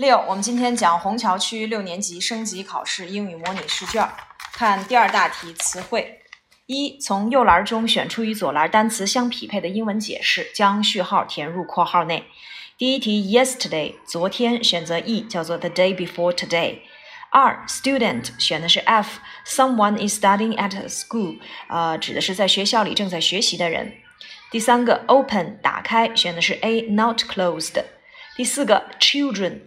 六，我们今天讲虹桥区六年级升级考试英语模拟试卷，看第二大题词汇。一，从右栏中选出与左栏单词相匹配的英文解释，将序号填入括号内。第一题，yesterday，昨天，选择 E，叫做 the day before today。二，student，选的是 F，someone is studying at a school，呃，指的是在学校里正在学习的人。第三个，open，打开，选的是 A，not closed。第四个，children。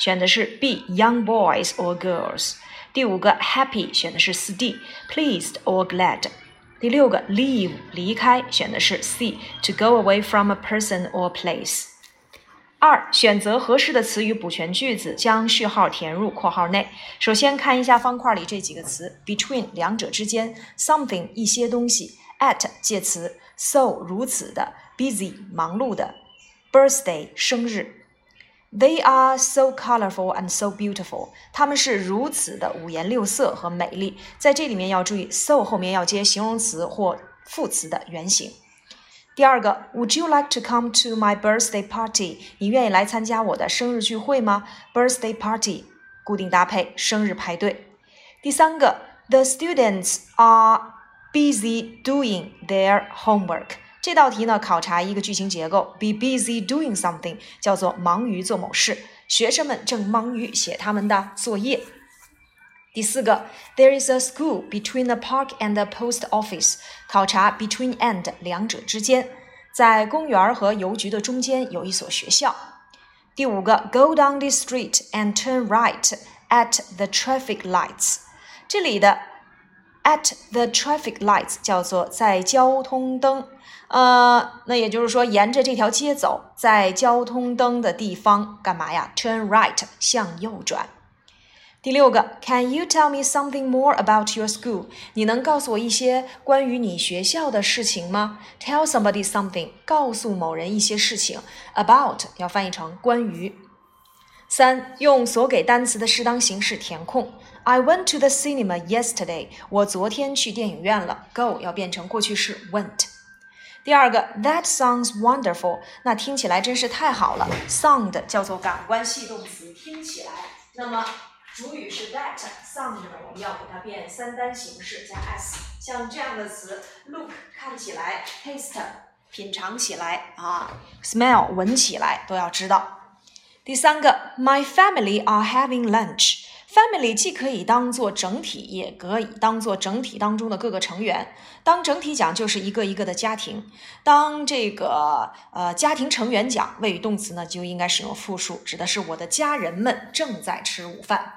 选的是 B young boys or girls。第五个 happy 选的是四 D pleased or glad。第六个 leave 离开选的是 C to go away from a person or place。二选择合适的词语补全句子，将序号填入括号内。首先看一下方块里这几个词：between 两者之间，something 一些东西，at 介词，so 如此的，busy 忙碌的，birthday 生日。 They are so colorful and so beautiful。它们是如此的五颜六色和美丽。在这里面要注意，so 后面要接形容词或副词的原形。第二个，Would you like to come to my birthday party？你愿意来参加我的生日聚会吗？Birthday party，固定搭配，生日派对。第三个，The students are busy doing their homework。 这道题呢，考察一个句型结构，be busy doing something，叫做忙于做某事。学生们正忙于写他们的作业。第四个，There is a school between the park and the post office。考察 between and 两者之间，在公园和邮局的中间有一所学校。第五个，Go down this street and turn right at the traffic lights。这里的 at the traffic lights 叫做在交通灯。呃，那也就是说，沿着这条街走，在交通灯的地方干嘛呀？Turn right，向右转。第六个，Can you tell me something more about your school？你能告诉我一些关于你学校的事情吗？Tell somebody something，告诉某人一些事情。About 要翻译成关于。三，用所给单词的适当形式填空。I went to the cinema yesterday。我昨天去电影院了。Go 要变成过去式 went。第二个，That sounds wonderful，那听起来真是太好了。Sound 叫做感官系动词，听起来。那么主语是 that，sound，我们要给它变三单形式加 s。像这样的词，look 看起来，taste 品尝起来啊，smell 闻起来，都要知道。第三个，My family are having lunch。Family 既可以当做整体，也可以当做整体当中的各个成员。当整体讲，就是一个一个的家庭；当这个呃家庭成员讲，谓语动词呢就应该使用复数，指的是我的家人们正在吃午饭。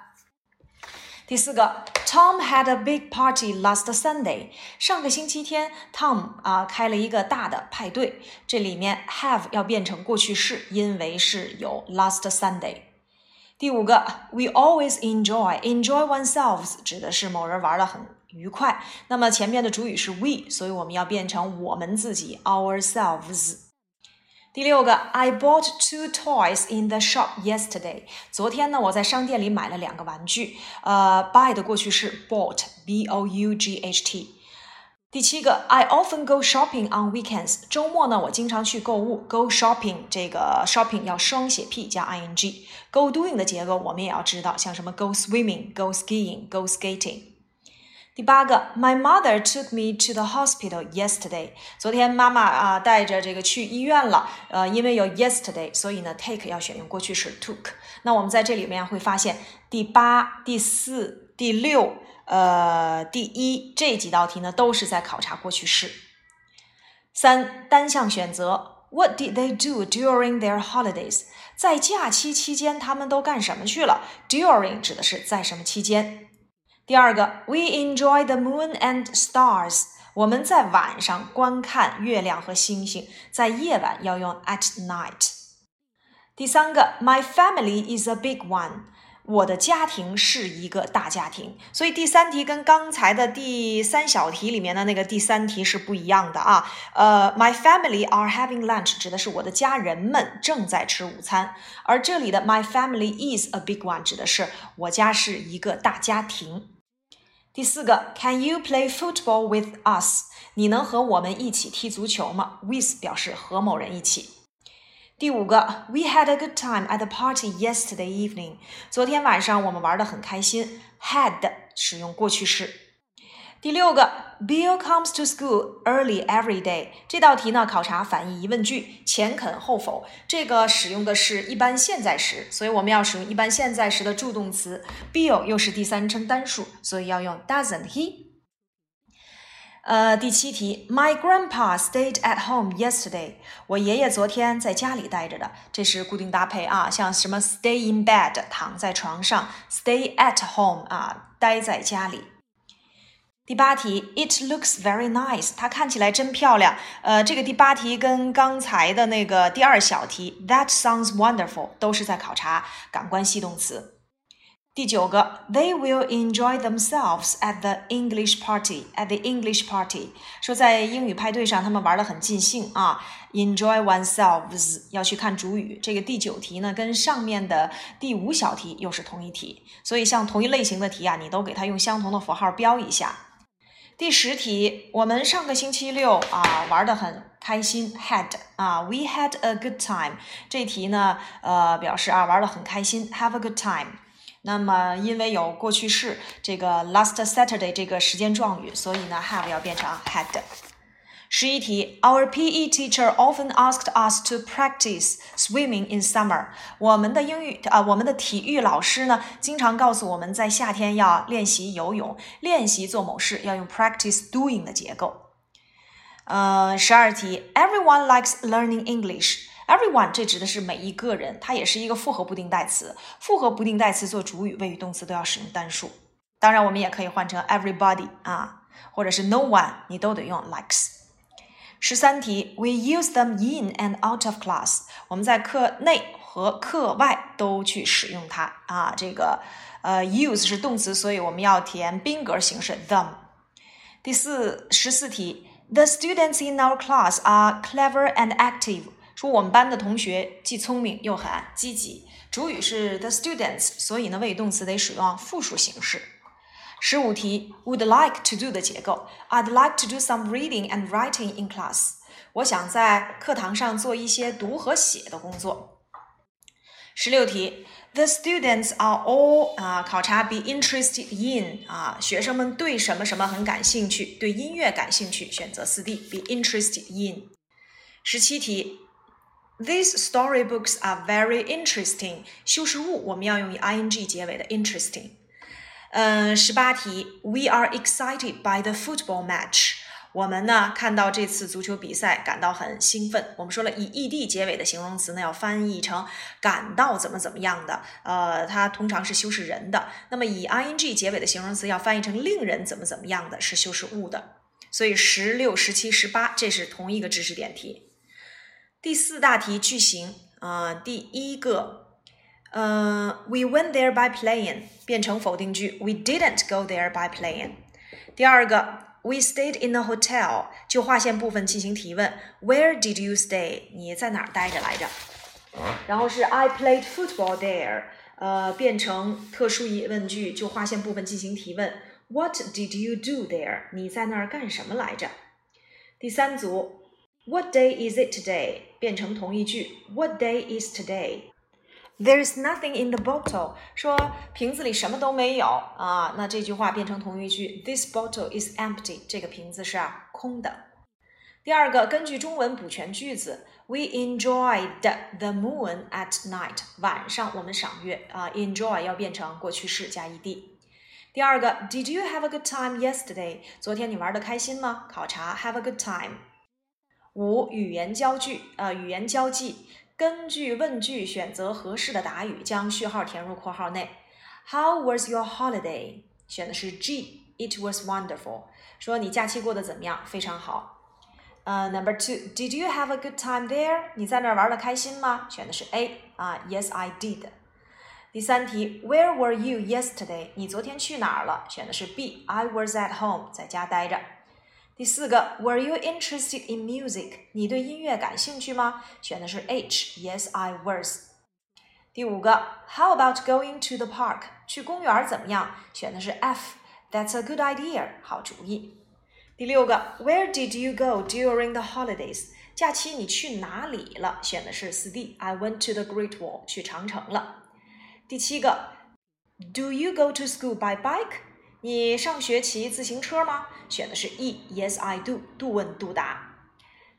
第四个，Tom had a big party last Sunday。上个星期天，Tom 啊开了一个大的派对。这里面 have 要变成过去式，因为是有 last Sunday。第五个，we always enjoy enjoy oneself 指的是某人玩的很愉快。那么前面的主语是 we，所以我们要变成我们自己 ourselves。第六个，I bought two toys in the shop yesterday。昨天呢，我在商店里买了两个玩具。呃，buy 的过去式 bought b o u g h t。 第七个，I often go shopping on weekends。周末呢，我经常去购物。Go shopping，这个 shopping 要双写 p 加 i n g。Go doing 的结构我们也要知道，像什么 go swimming、go skiing、go skating。第八个，My mother took me to the hospital yesterday。昨天妈妈啊带着这个去医院了。呃，因为有 yesterday，所以呢 take 要选用过去式 took。那我们在这里面会发现，第八、第四、第六。呃，第一这几道题呢，都是在考察过去式。三单项选择，What did they do during their holidays？在假期期间，他们都干什么去了？During 指的是在什么期间。第二个，We enjoy the moon and stars。我们在晚上观看月亮和星星，在夜晚要用 at night。第三个，My family is a big one。我的家庭是一个大家庭，所以第三题跟刚才的第三小题里面的那个第三题是不一样的啊。呃，My family are having lunch 指的是我的家人们正在吃午餐，而这里的 My family is a big one 指的是我家是一个大家庭。第四个，Can you play football with us？你能和我们一起踢足球吗？With 表示和某人一起。第五个，We had a good time at the party yesterday evening。昨天晚上我们玩的很开心。Had 使用过去式。第六个，Bill comes to school early every day。这道题呢，考察反义疑问句，前肯后否。这个使用的是一般现在时，所以我们要使用一般现在时的助动词。Bill 又是第三人称单数，所以要用 Doesn't he？呃，第七题，My grandpa stayed at home yesterday。我爷爷昨天在家里待着的，这是固定搭配啊，像什么 stay in bed 躺在床上，stay at home 啊待在家里。第八题，It looks very nice，它看起来真漂亮。呃，这个第八题跟刚才的那个第二小题，That sounds wonderful，都是在考察感官系动词。第九个，They will enjoy themselves at the English party. At the English party，说在英语派对上，他们玩的很尽兴啊。Enjoy oneself 要去看主语。这个第九题呢，跟上面的第五小题又是同一题，所以像同一类型的题啊，你都给它用相同的符号标一下。第十题，我们上个星期六啊玩的很开心，had 啊，we had a good time。这题呢，呃，表示啊玩的很开心，have a good time。那么，因为有过去式这个 last Saturday 这个时间状语，所以呢，have 要变成 had。十一题，Our PE teacher often asked us to practice swimming in summer。我们的英语啊，我们的体育老师呢，经常告诉我们在夏天要练习游泳，练习做某事要用 practice doing 的结构。呃，十二题，Everyone likes learning English。 Everyone 这指的是每一个人，它也是一个复合不定代词。复合不定代词做主语、谓语、动词都要使用单数。当然，我们也可以换成 everybody 啊，或者是 no one，你都得用 likes。十三题，We use them in and out of class。我们在课内和课外都去使用它啊。这个呃，use 是动词，所以我们要填宾格形式 them。第四十四题，The students in our class are clever and active。说我们班的同学既聪明又很积极。主语是 the students，所以呢，谓语动词得使用复数形式。十五题，would like to do 的结构，I'd like to do some reading and writing in class。我想在课堂上做一些读和写的工作。十六题，the students are all 啊，考察 be interested in 啊，学生们对什么什么很感兴趣，对音乐感兴趣，选择四 D be interested in。十七题。These storybooks are very interesting。修饰物我们要用以 ing 结尾的 interesting。嗯，十八题，We are excited by the football match。我们呢看到这次足球比赛感到很兴奋。我们说了，以 ed 结尾的形容词呢要翻译成感到怎么怎么样的。呃，它通常是修饰人的。那么以 ing 结尾的形容词要翻译成令人怎么怎么样的，是修饰物的。所以十六、十七、十八，这是同一个知识点题。第四大题句型啊，第一个，呃，We went there by plane 变成否定句，We didn't go there by plane。第二个，We stayed in a hotel 就划线部分进行提问，Where did you stay？你在哪儿待着来着？然后是 I played football there，呃，变成特殊疑问句就划线部分进行提问，What did you do there？你在那儿干什么来着？第三组。What day is it today？变成同义句。What day is today? There is nothing in the bottle。说瓶子里什么都没有啊，那这句话变成同义句。This bottle is empty。这个瓶子是啊空的。第二个，根据中文补全句子。We enjoyed the moon at night。晚上我们赏月啊。Enjoy 要变成过去式加 ed。第二个，Did you have a good time yesterday？昨天你玩的开心吗？考察 have a good time。 五、语言交句，呃，语言交际，根据问句选择合适的答语，将序号填入括号内。How was your holiday？选的是 G。It was wonderful。说你假期过得怎么样？非常好。呃，Number two。Did you have a good time there？你在那儿玩的开心吗？选的是 A。啊，Yes, I did。第三题，Where were you yesterday？你昨天去哪儿了？选的是 B。I was at home，在家待着。第四个，Were you interested in music？你对音乐感兴趣吗？选的是 H。Yes, I was。第五个，How about going to the park？去公园怎么样？选的是 F。That's a good idea。好主意。第六个，Where did you go during the holidays？ 假期你去哪里了？选的是四 D。I went to the Great Wall，去长城了。第七个，Do you go to school by bike？ 你上学骑自行车吗？选的是 E。Yes, I do。度问度答。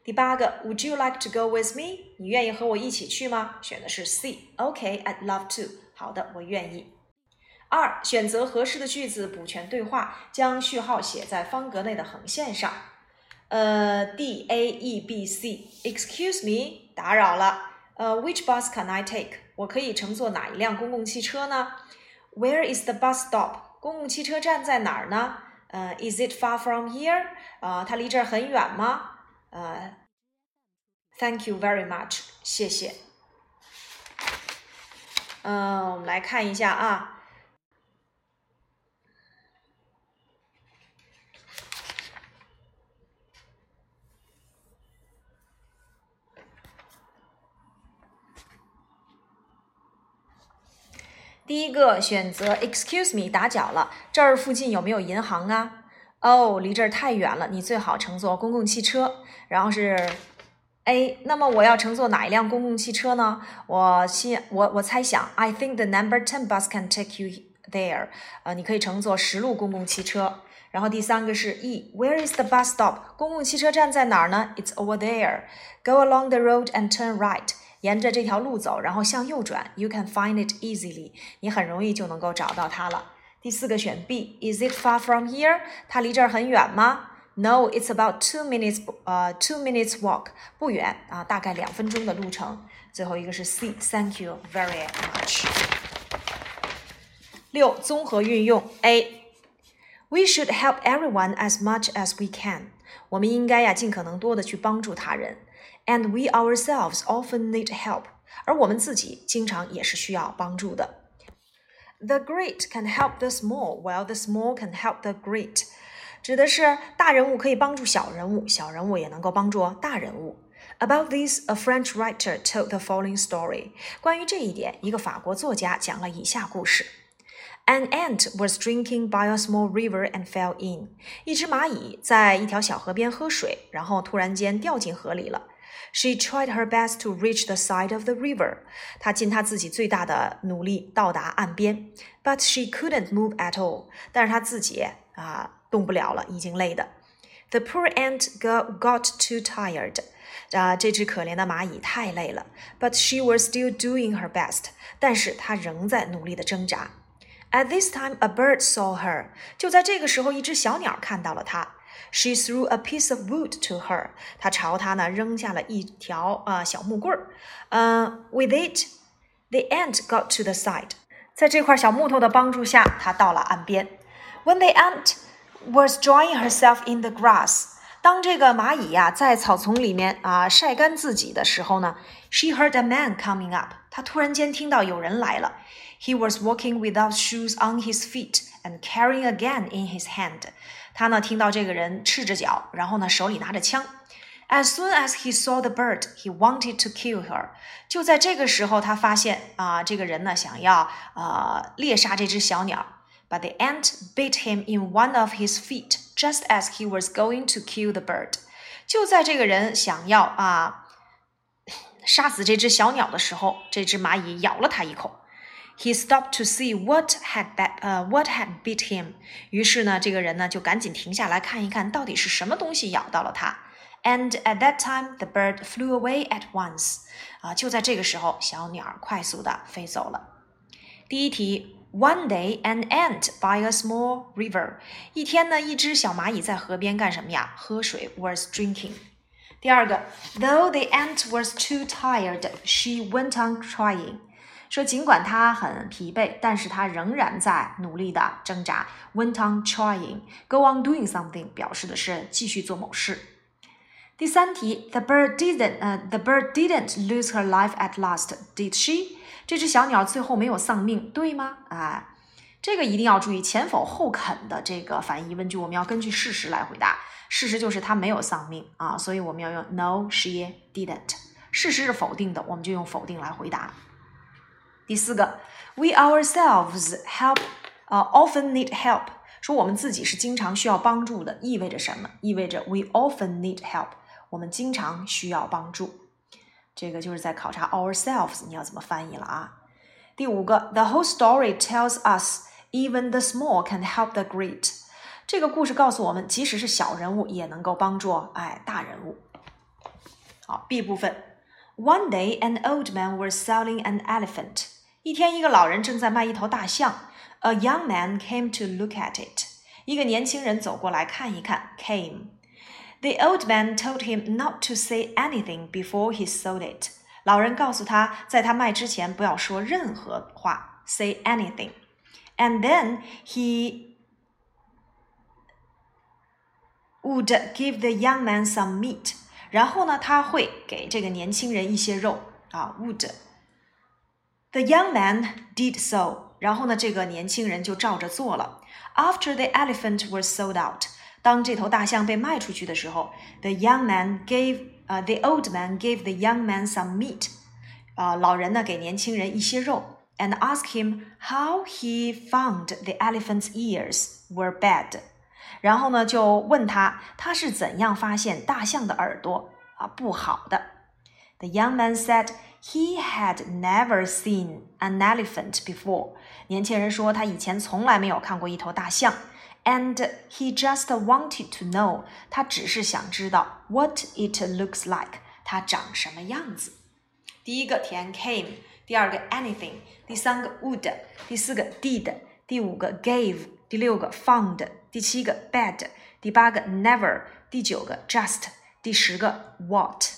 第八个，Would you like to go with me？你愿意和我一起去吗？选的是 C。OK, I'd love to。好的，我愿意。二，选择合适的句子补全对话，将序号写在方格内的横线上。呃，D A E B C，Excuse me，打扰了。呃，Which bus can I take？我可以乘坐哪一辆公共汽车呢？Where is the bus stop？公共汽车站在哪儿呢？呃，Is it far from here？啊，它离这儿很远吗？呃，Thank you very much，谢谢。嗯，我们来看一下啊。第一个选择，Excuse me，打搅了，这儿附近有没有银行啊？哦，离这儿太远了，你最好乘坐公共汽车。然后是 A，那么我要乘坐哪一辆公共汽车呢？我心我我猜想，I think the number ten bus can take you there。呃，你可以乘坐十路公共汽车。然后第三个是 E，Where is the bus stop？公共汽车站在哪儿呢？It's over there。Go along the road and turn right。沿着这条路走，然后向右转。You can find it easily，你很容易就能够找到它了。第四个选 B，Is it far from here？它离这儿很远吗？No，it's about two minutes，呃，two minutes walk，不远啊，大概两分钟的路程。最后一个是 C，Thank you very much。六，综合运用 A，We should help everyone as much as we can。我们应该呀，尽可能多的去帮助他人。 And we ourselves often need help，而我们自己经常也是需要帮助的。The great can help the small, while the small can help the great，指的是大人物可以帮助小人物，小人物也能够帮助大人物。About this, a French writer told the following story。关于这一点，一个法国作家讲了以下故事。An ant was drinking by a small river and fell in。一只蚂蚁在一条小河边喝水，然后突然间掉进河里了。 She tried her best to reach the side of the river. 她尽她自己最大的努力到达岸边，but she couldn't move at all. 但是她自己啊动不了了，已经累的。The poor ant got got too tired. 啊，这只可怜的蚂蚁太累了，but she was still doing her best. 但是她仍在努力的挣扎。At this time, a bird saw her. 就在这个时候，一只小鸟看到了她。 She threw a piece of wood to her. 她朝她呢扔下了一条啊、呃、小木棍儿。嗯、uh,，With it, the ant got to the side. 在这块小木头的帮助下，她到了岸边。When the ant was drying herself in the grass. 当这个蚂蚁呀、啊、在草丛里面啊晒干自己的时候呢，she heard a man coming up。她突然间听到有人来了。He was walking without shoes on his feet and carrying a gun in his hand. 他呢听到这个人赤着脚，然后呢手里拿着枪。As soon as he saw the bird, he wanted to kill her. 就在这个时候，他发现啊，这个人呢想要啊猎杀这只小鸟。But the ant bit him in one of his feet, just as he was going to kill the bird. 就在这个人想要啊杀死这只小鸟的时候，这只蚂蚁咬了他一口。He stopped to see what had bit, 呃、uh, what had bit him。于是呢，这个人呢就赶紧停下来看一看，到底是什么东西咬到了他。And at that time, the bird flew away at once。啊，就在这个时候，小鸟快速的飞走了。第一题，One day, an ant by a small river。一天呢，一只小蚂蚁在河边干什么呀？喝水，was drinking。第二个，Though the ant was too tired, she went on trying。 说尽管他很疲惫，但是他仍然在努力的挣扎。Went on trying, go on doing something，表示的是继续做某事。第三题，The bird didn't，呃，The bird didn't lose her life at last, did she？这只小鸟最后没有丧命，对吗？啊，这个一定要注意前否后肯的这个反义疑问句，我们要根据事实来回答。事实就是它没有丧命啊，所以我们要用 No, she didn't。事实是否定的，我们就用否定来回答。第四个，We ourselves help 呃 often need help。说我们自己是经常需要帮助的，意味着什么？意味着 we often need help，我们经常需要帮助。这个就是在考察 ourselves，你要怎么翻译了啊？第五个，The whole story tells us even the small can help the great。这个故事告诉我们，即使是小人物也能够帮助哎大人物。好，B 部分。One day, an old man was selling an elephant. 一天，一个老人正在卖一头大象。A young man came to look at it. 一个年轻人走过来看一看。Came. The old man told him not to say anything before he sold it. 老人告诉他，在他卖之前不要说任何话，say anything. And then he would give the young man some meat. 然后呢，他会给这个年轻人一些肉啊，would。 The young man did so。然后呢，这个年轻人就照着做了。After the elephant was sold out，当这头大象被卖出去的时候，the young man gave，呃、uh,，the old man gave the young man some meat，啊、uh,，老人呢给年轻人一些肉，and asked him how he found the elephant's ears were bad。然后呢，就问他他是怎样发现大象的耳朵啊不好的。The young man said he had never seen an elephant before。年轻人说他以前从来没有看过一头大象，and he just wanted to know。他只是想知道 what it looks like，它长什么样子。第一个填 came，第二个 anything，第三个 would，第四个 did，第五个 gave，第六个 found。第七个 bad，第八个 never，第九个 just，第十个 what。